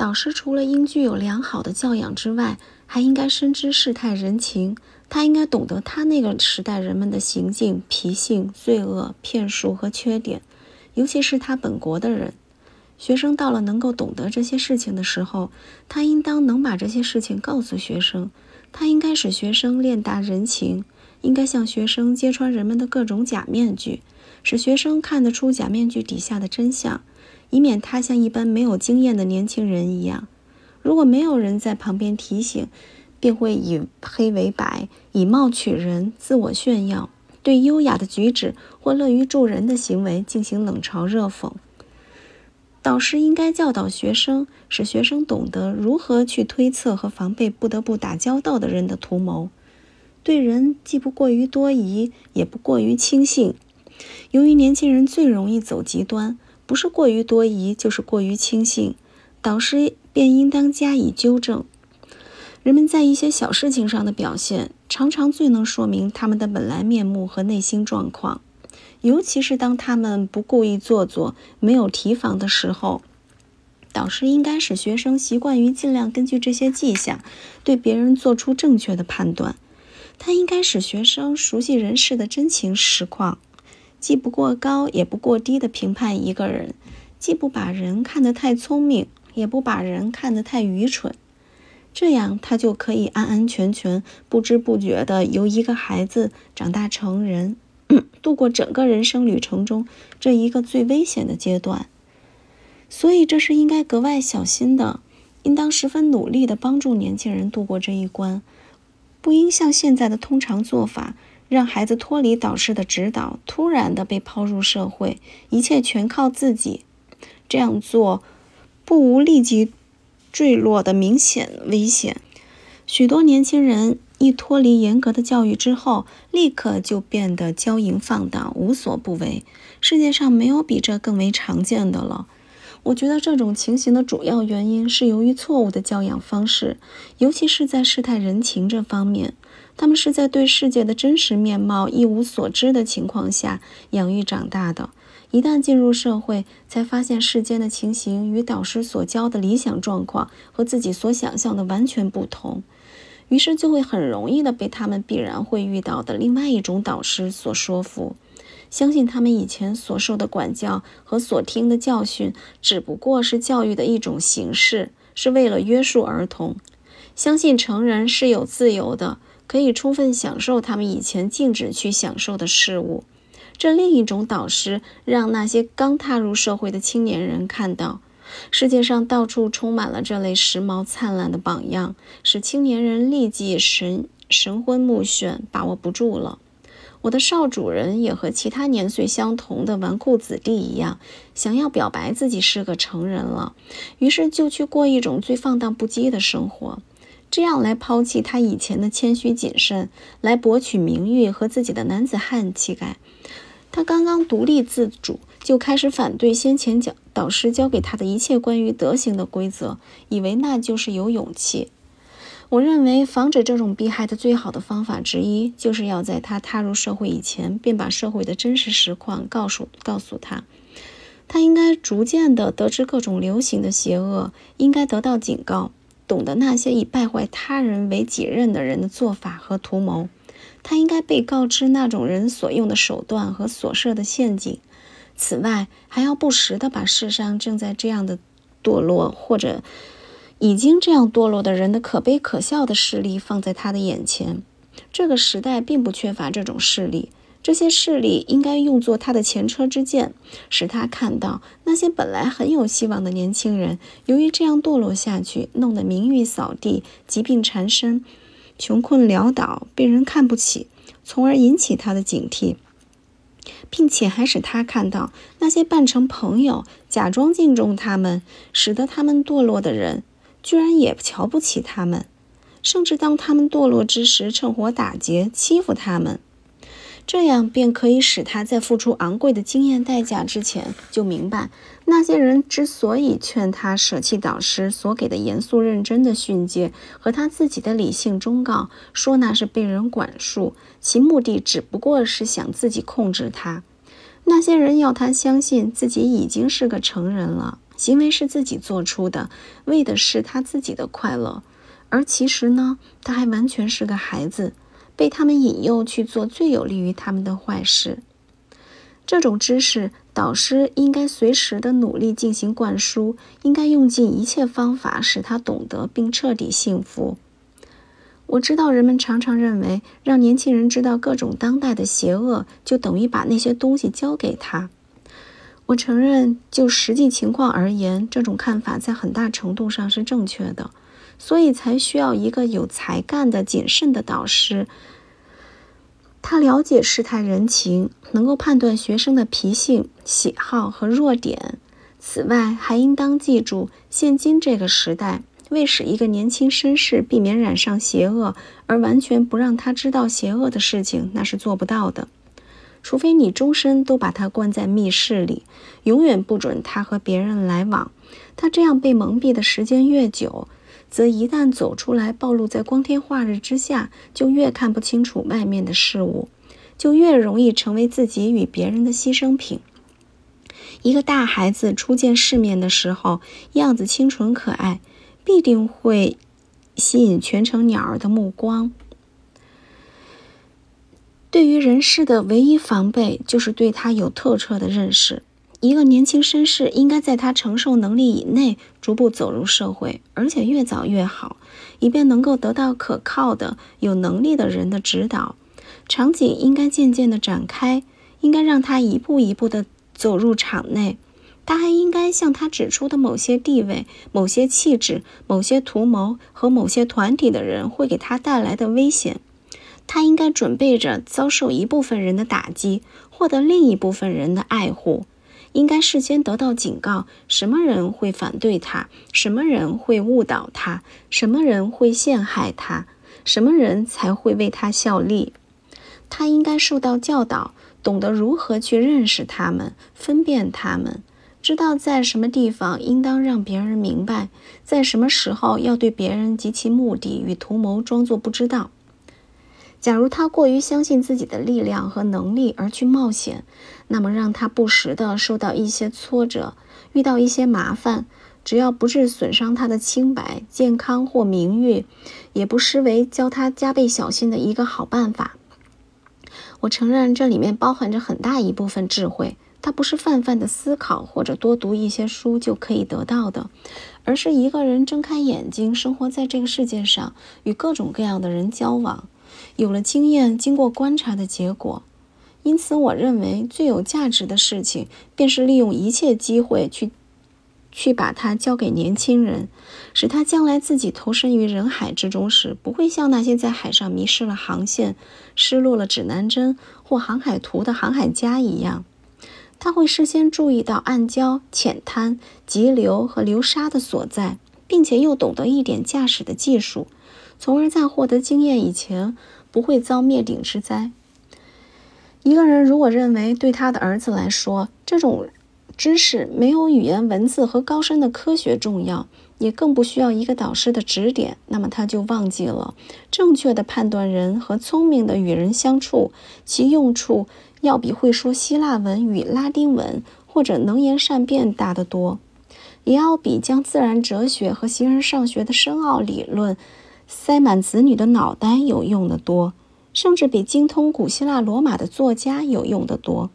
导师除了应具有良好的教养之外，还应该深知世态人情。他应该懂得他那个时代人们的行径、脾性、罪恶、骗术和缺点，尤其是他本国的人。学生到了能够懂得这些事情的时候，他应当能把这些事情告诉学生。他应该使学生练达人情，应该向学生揭穿人们的各种假面具，使学生看得出假面具底下的真相。以免他像一般没有经验的年轻人一样，如果没有人在旁边提醒，便会以黑为白，以貌取人，自我炫耀，对优雅的举止或乐于助人的行为进行冷嘲热讽。导师应该教导学生，使学生懂得如何去推测和防备不得不打交道的人的图谋，对人既不过于多疑，也不过于轻信。由于年轻人最容易走极端。不是过于多疑，就是过于轻信，导师便应当加以纠正。人们在一些小事情上的表现，常常最能说明他们的本来面目和内心状况，尤其是当他们不故意做作、没有提防的时候。导师应该使学生习惯于尽量根据这些迹象，对别人做出正确的判断。他应该使学生熟悉人事的真情实况。既不过高也不过低的评判一个人，既不把人看得太聪明，也不把人看得太愚蠢，这样他就可以安安全全、不知不觉地由一个孩子长大成人，度过整个人生旅程中这一个最危险的阶段。所以这是应该格外小心的，应当十分努力地帮助年轻人度过这一关，不应像现在的通常做法。让孩子脱离导师的指导，突然的被抛入社会，一切全靠自己。这样做不无立即坠落的明显危险。许多年轻人一脱离严格的教育之后，立刻就变得骄淫放荡，无所不为。世界上没有比这更为常见的了。我觉得这种情形的主要原因是由于错误的教养方式，尤其是在世态人情这方面。他们是在对世界的真实面貌一无所知的情况下养育长大的。一旦进入社会，才发现世间的情形与导师所教的理想状况和自己所想象的完全不同，于是就会很容易的被他们必然会遇到的另外一种导师所说服，相信他们以前所受的管教和所听的教训只不过是教育的一种形式，是为了约束儿童，相信成人是有自由的。可以充分享受他们以前禁止去享受的事物。这另一种导师让那些刚踏入社会的青年人看到，世界上到处充满了这类时髦灿烂的榜样，使青年人立即神神昏目眩，把握不住了。我的少主人也和其他年岁相同的纨绔子弟一样，想要表白自己是个成人了，于是就去过一种最放荡不羁的生活。这样来抛弃他以前的谦虚谨慎，来博取名誉和自己的男子汉气概。他刚刚独立自主，就开始反对先前教导师教给他的一切关于德行的规则，以为那就是有勇气。我认为防止这种弊害的最好的方法之一，就是要在他踏入社会以前，便把社会的真实实况告诉告诉他。他应该逐渐地得知各种流行的邪恶，应该得到警告。懂得那些以败坏他人为己任的人的做法和图谋，他应该被告知那种人所用的手段和所设的陷阱。此外，还要不时地把世上正在这样的堕落或者已经这样堕落的人的可悲可笑的事例放在他的眼前。这个时代并不缺乏这种事例。这些势力应该用作他的前车之鉴，使他看到那些本来很有希望的年轻人，由于这样堕落下去，弄得名誉扫地、疾病缠身、穷困潦倒，被人看不起，从而引起他的警惕，并且还使他看到那些扮成朋友、假装敬重他们，使得他们堕落的人，居然也瞧不起他们，甚至当他们堕落之时，趁火打劫、欺负他们。这样便可以使他在付出昂贵的经验代价之前就明白，那些人之所以劝他舍弃导师所给的严肃认真的训诫和他自己的理性忠告，说那是被人管束，其目的只不过是想自己控制他。那些人要他相信自己已经是个成人了，行为是自己做出的，为的是他自己的快乐。而其实呢，他还完全是个孩子，被他们引诱去做最有利于他们的坏事。这种知识，导师应该随时的努力进行灌输，应该用尽一切方法使他懂得并彻底幸福。我知道人们常常认为，让年轻人知道各种当代的邪恶，就等于把那些东西交给他。我承认，就实际情况而言，这种看法在很大程度上是正确的，所以才需要一个有才干的、谨慎的导师。他了解世态人情，能够判断学生的脾性、喜好和弱点。此外，还应当记住，现今这个时代。为使一个年轻绅士避免染上邪恶，而完全不让他知道邪恶的事情，那是做不到的。除非你终身都把他关在密室里，永远不准他和别人来往。他这样被蒙蔽的时间越久，则一旦走出来，暴露在光天化日之下，就越看不清楚外面的事物，就越容易成为自己与别人的牺牲品。一个大孩子初见世面的时候，样子清纯可爱。必定会吸引全城鸟儿的目光。对于人世的唯一防备，就是对他有透彻的认识。一个年轻绅士应该在他承受能力以内，逐步走入社会，而且越早越好，以便能够得到可靠的、有能力的人的指导。场景应该渐渐的展开，应该让他一步一步的走入场内。他还应该向他指出的某些地位、某些气质、某些图谋和某些团体的人会给他带来的危险。他应该准备着遭受一部分人的打击，获得另一部分人的爱护。应该事先得到警告：什么人会反对他？什么人会误导他？什么人会陷害他？什么人才会为他效力？他应该受到教导，懂得如何去认识他们，分辨他们。知道在什么地方应当让别人明白，在什么时候要对别人及其目的与图谋装作不知道。假如他过于相信自己的力量和能力而去冒险，那么让他不时地受到一些挫折，遇到一些麻烦，只要不是损伤他的清白、健康或名誉，也不失为教他加倍小心的一个好办法。我承认这里面包含着很大一部分智慧。它不是泛泛的思考或者多读一些书就可以得到的，而是一个人睁开眼睛，生活在这个世界上，与各种各样的人交往，有了经验，经过观察的结果。因此，我认为最有价值的事情，便是利用一切机会去，去把它交给年轻人，使他将来自己投身于人海之中时，不会像那些在海上迷失了航线、失落了指南针或航海图的航海家一样。他会事先注意到暗礁、浅滩、急流和流沙的所在，并且又懂得一点驾驶的技术，从而在获得经验以前不会遭灭顶之灾。一个人如果认为对他的儿子来说，这种知识没有语言文字和高深的科学重要，也更不需要一个导师的指点，那么他就忘记了正确的判断人和聪明的与人相处其用处。要比会说希腊文与拉丁文或者能言善辩大得多，也要比将自然哲学和形而上学的深奥理论塞满子女的脑袋有用的多，甚至比精通古希腊罗马的作家有用的多。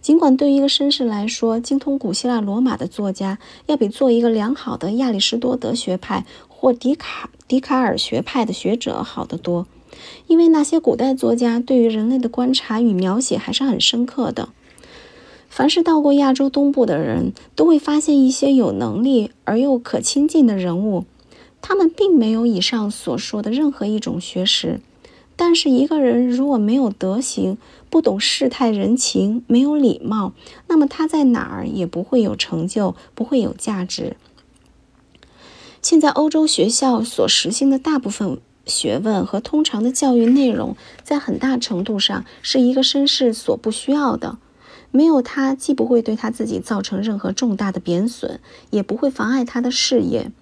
尽管对于一个绅士来说，精通古希腊罗马的作家要比做一个良好的亚里士多德学派或笛卡笛卡尔学派的学者好得多。因为那些古代作家对于人类的观察与描写还是很深刻的。凡是到过亚洲东部的人，都会发现一些有能力而又可亲近的人物。他们并没有以上所说的任何一种学识，但是一个人如果没有德行，不懂世态人情，没有礼貌，那么他在哪儿也不会有成就，不会有价值。现在欧洲学校所实行的大部分。学问和通常的教育内容，在很大程度上是一个绅士所不需要的。没有他，既不会对他自己造成任何重大的贬损，也不会妨碍他的事业。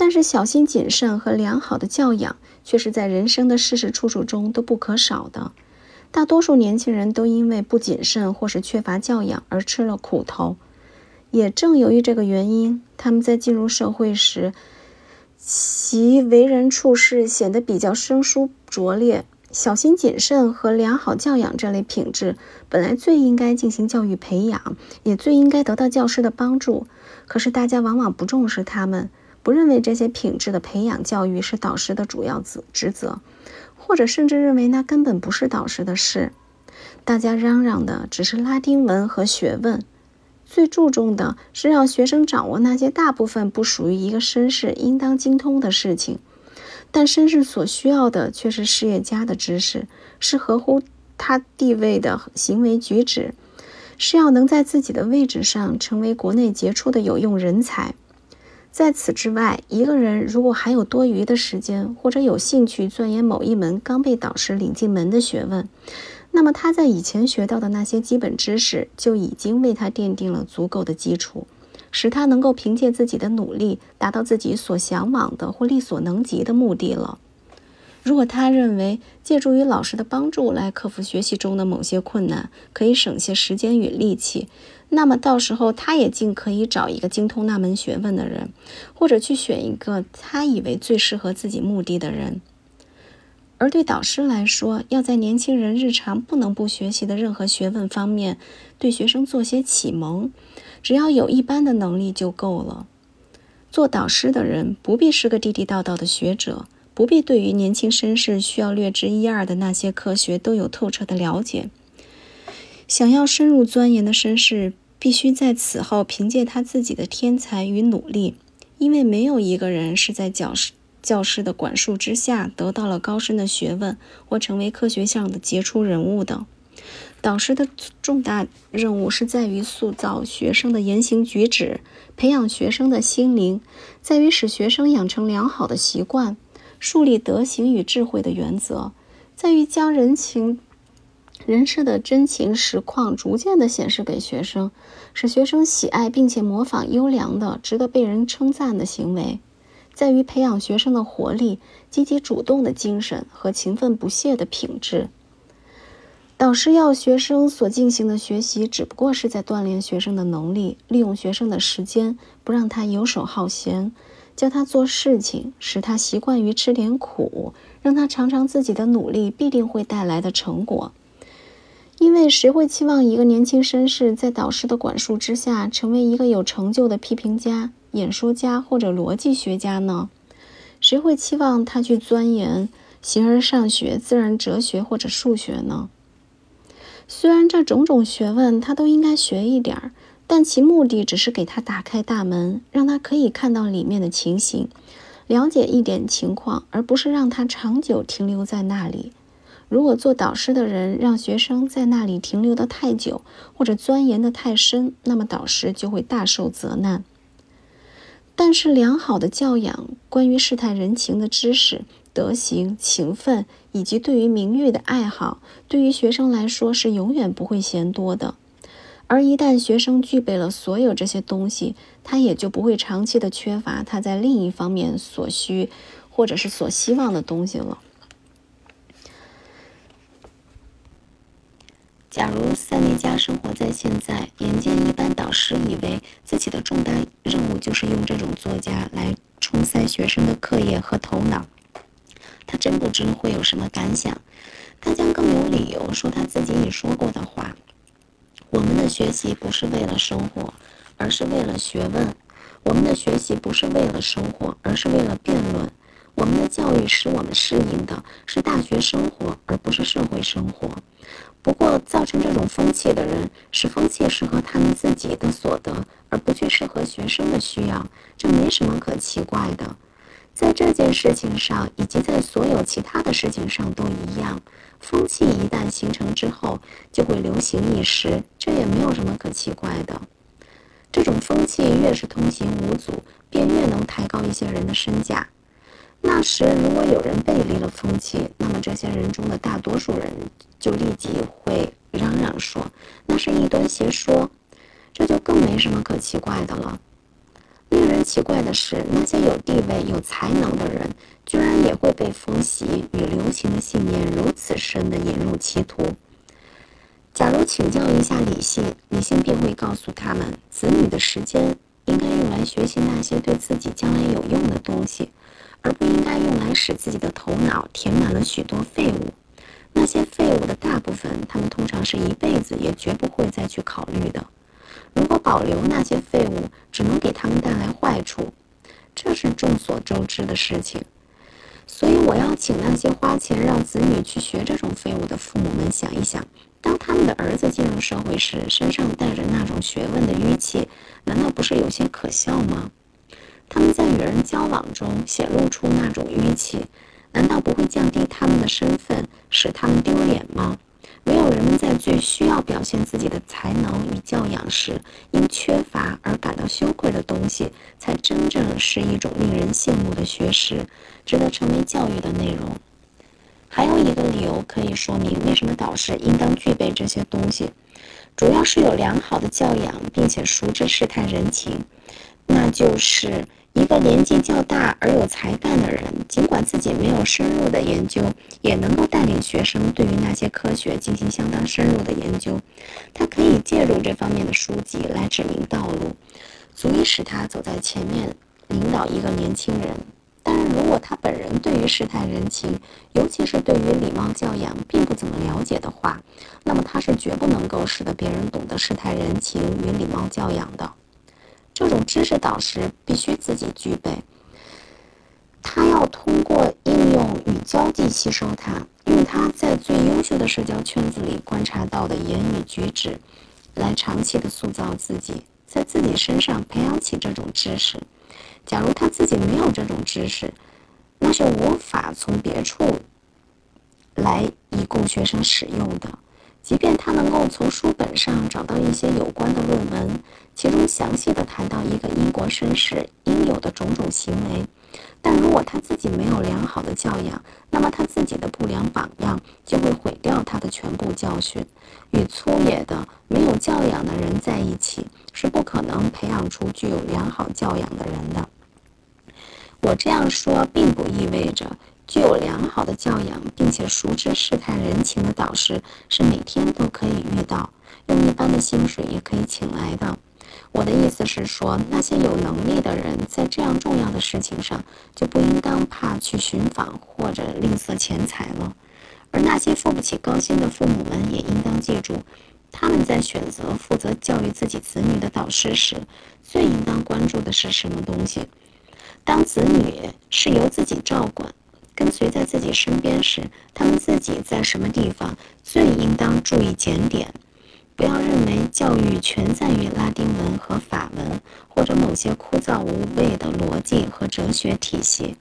但是，小心谨慎和良好的教养，却是在人生的事事处处中都不可少的。大多数年轻人都因为不谨慎或是缺乏教养而吃了苦头。也正由于这个原因，他们在进入社会时，其为人处事显得比较生疏拙劣。小心谨慎和良好教养这类品质，本来最应该进行教育培养，也最应该得到教师的帮助。可是大家往往不重视他们，不认为这些品质的培养教育是导师的主要职职责，或者甚至认为那根本不是导师的事。大家嚷嚷的只是拉丁文和学问，最注重的是让学生掌握那些大部分不属于一个绅士应当精通的事情。但绅士所需要的却是事业家的知识，是合乎他地位的行为举止，是要能在自己的位置上成为国内杰出的有用人才。在此之外，一个人如果还有多余的时间，或者有兴趣钻研某一门刚被导师领进门的学问，那么他在以前学到的那些基本知识就已经为他奠定了足够的基础。使他能够凭借自己的努力达到自己所向往的或力所能及的目的了。如果他认为借助于老师的帮助来克服学习中的某些困难，可以省些时间与力气，那么到时候他也尽可以找一个精通那门学问的人，或者去选一个他以为最适合自己目的的人。而对导师来说，要在年轻人日常不能不学习的任何学问方面，对学生做些启蒙。只要有一般的能力就够了。做导师的人不必是个地地道道的学者，不必对于年轻绅士需要略知一二的那些科学都有透彻的了解。想要深入钻研的绅士，必须在此后凭借他自己的天才与努力，因为没有一个人是在教师教师的管束之下得到了高深的学问或成为科学上的杰出人物的。导师的重大任务是在于塑造学生的言行举止，培养学生的心灵，在于使学生养成良好的习惯，树立德行与智慧的原则，在于将人情人事的真情实况逐渐地显示给学生，使学生喜爱并且模仿优良的、值得被人称赞的行为，在于培养学生的活力、积极主动的精神和勤奋不懈的品质。导师要学生所进行的学习，只不过是在锻炼学生的能力，利用学生的时间，不让他游手好闲，教他做事情，使他习惯于吃点苦，让他尝尝自己的努力必定会带来的成果。因为谁会期望一个年轻绅士在导师的管束之下，成为一个有成就的批评家、演说家或者逻辑学家呢？谁会期望他去钻研形而上学、自然哲学或者数学呢？虽然这种种学问他都应该学一点儿，但其目的只是给他打开大门，让他可以看到里面的情形，了解一点情况，而不是让他长久停留在那里。如果做导师的人让学生在那里停留得太久，或者钻研得太深，那么导师就会大受责难。但是良好的教养，关于世态人情的知识。德行、勤奋以及对于名誉的爱好，对于学生来说是永远不会嫌多的。而一旦学生具备了所有这些东西，他也就不会长期的缺乏他在另一方面所需或者是所希望的东西了。假如塞内加生活在现在，眼见一般导师以为自己的重大任务就是用这种作家来冲塞学生的课业和头脑。他真不知会有什么感想，他将更有理由说他自己已说过的话：我们的学习不是为了生活，而是为了学问；我们的学习不是为了生活，而是为了辩论；我们的教育使我们适应的是大学生活，而不是社会生活。不过，造成这种风气的人，使风气适合他们自己的所得，而不去适合学生的需要，这没什么可奇怪的。在这件事情上，以及在所有其他的事情上都一样。风气一旦形成之后，就会流行一时，这也没有什么可奇怪的。这种风气越是通行无阻，便越能抬高一些人的身价。那时，如果有人背离了风气，那么这些人中的大多数人就立即会嚷嚷说那是异端邪说，这就更没什么可奇怪的了。令人奇怪的是，那些有地位、有才能的人，居然也会被风习与流行的信念如此深地引入歧途。假如请教一下理性，理性便会告诉他们，子女的时间应该用来学习那些对自己将来有用的东西，而不应该用来使自己的头脑填满了许多废物。那些废物的大部分，他们通常是一辈子也绝不会再去考虑的。如果保留那些废物，只能给他们带来坏处，这是众所周知的事情。所以，我要请那些花钱让子女去学这种废物的父母们想一想。当他们的儿子进入社会时，身上带着那种学问的淤气，难道不是有些可笑吗？他们在与人交往中显露出那种淤气，难道不会降低他们的身份，使他们丢脸吗？唯有人们在最需要表现自己的才能与教养时，因缺乏而感到羞愧的东西，才真正是一种令人羡慕的学识，值得成为教育的内容。还有一个理由可以说明为什么导师应当具备这些东西，主要是有良好的教养，并且熟知世态人情。那就是一个年纪较大而有才干的人，尽管自己没有深入的研究，也能够带领学生对于那些科学进行相当深入的研究。他可以借助这方面的书籍来指明道路，足以使他走在前面，领导一个年轻人。但是如果他本人对于世态人情，尤其是对于礼貌教养并不怎么了解的话，那么他是绝不能够使得别人懂得世态人情与礼貌教养的。这种知识导师必须自己具备，他要通过应用与交际吸收它，用他在最优秀的社交圈子里观察到的言语举止，来长期的塑造自己，在自己身上培养起这种知识。假如他自己没有这种知识，那是无法从别处来以供学生使用的。即便他能够从书本上找到一些有关的论文，其中详细的谈到一个英国绅士应有的种种行为，但如果他自己没有良好的教养，那么他自己的不良榜样就会毁掉他的全部教训。与粗野的、没有教养的人在一起，是不可能培养出具有良好教养的人的。我这样说，并不意味着具有良好的教养并且熟知世态人情的导师是每天都可以遇到，用一般的薪水也可以请来的。我的意思是说，那些有能力的人在这样重要的事情上就不应当怕去寻访或者吝啬钱财了。而那些付不起高薪的父母们也应当记住，他们在选择负责教育自己子女的导师时，最应当关注的是什么东西。当子女是由自己照管、跟随在自己身边时，他们自己在什么地方最应当注意检点？不要认为教育全在于拉丁文和法文，或者某些枯燥无味的逻辑和哲学体系。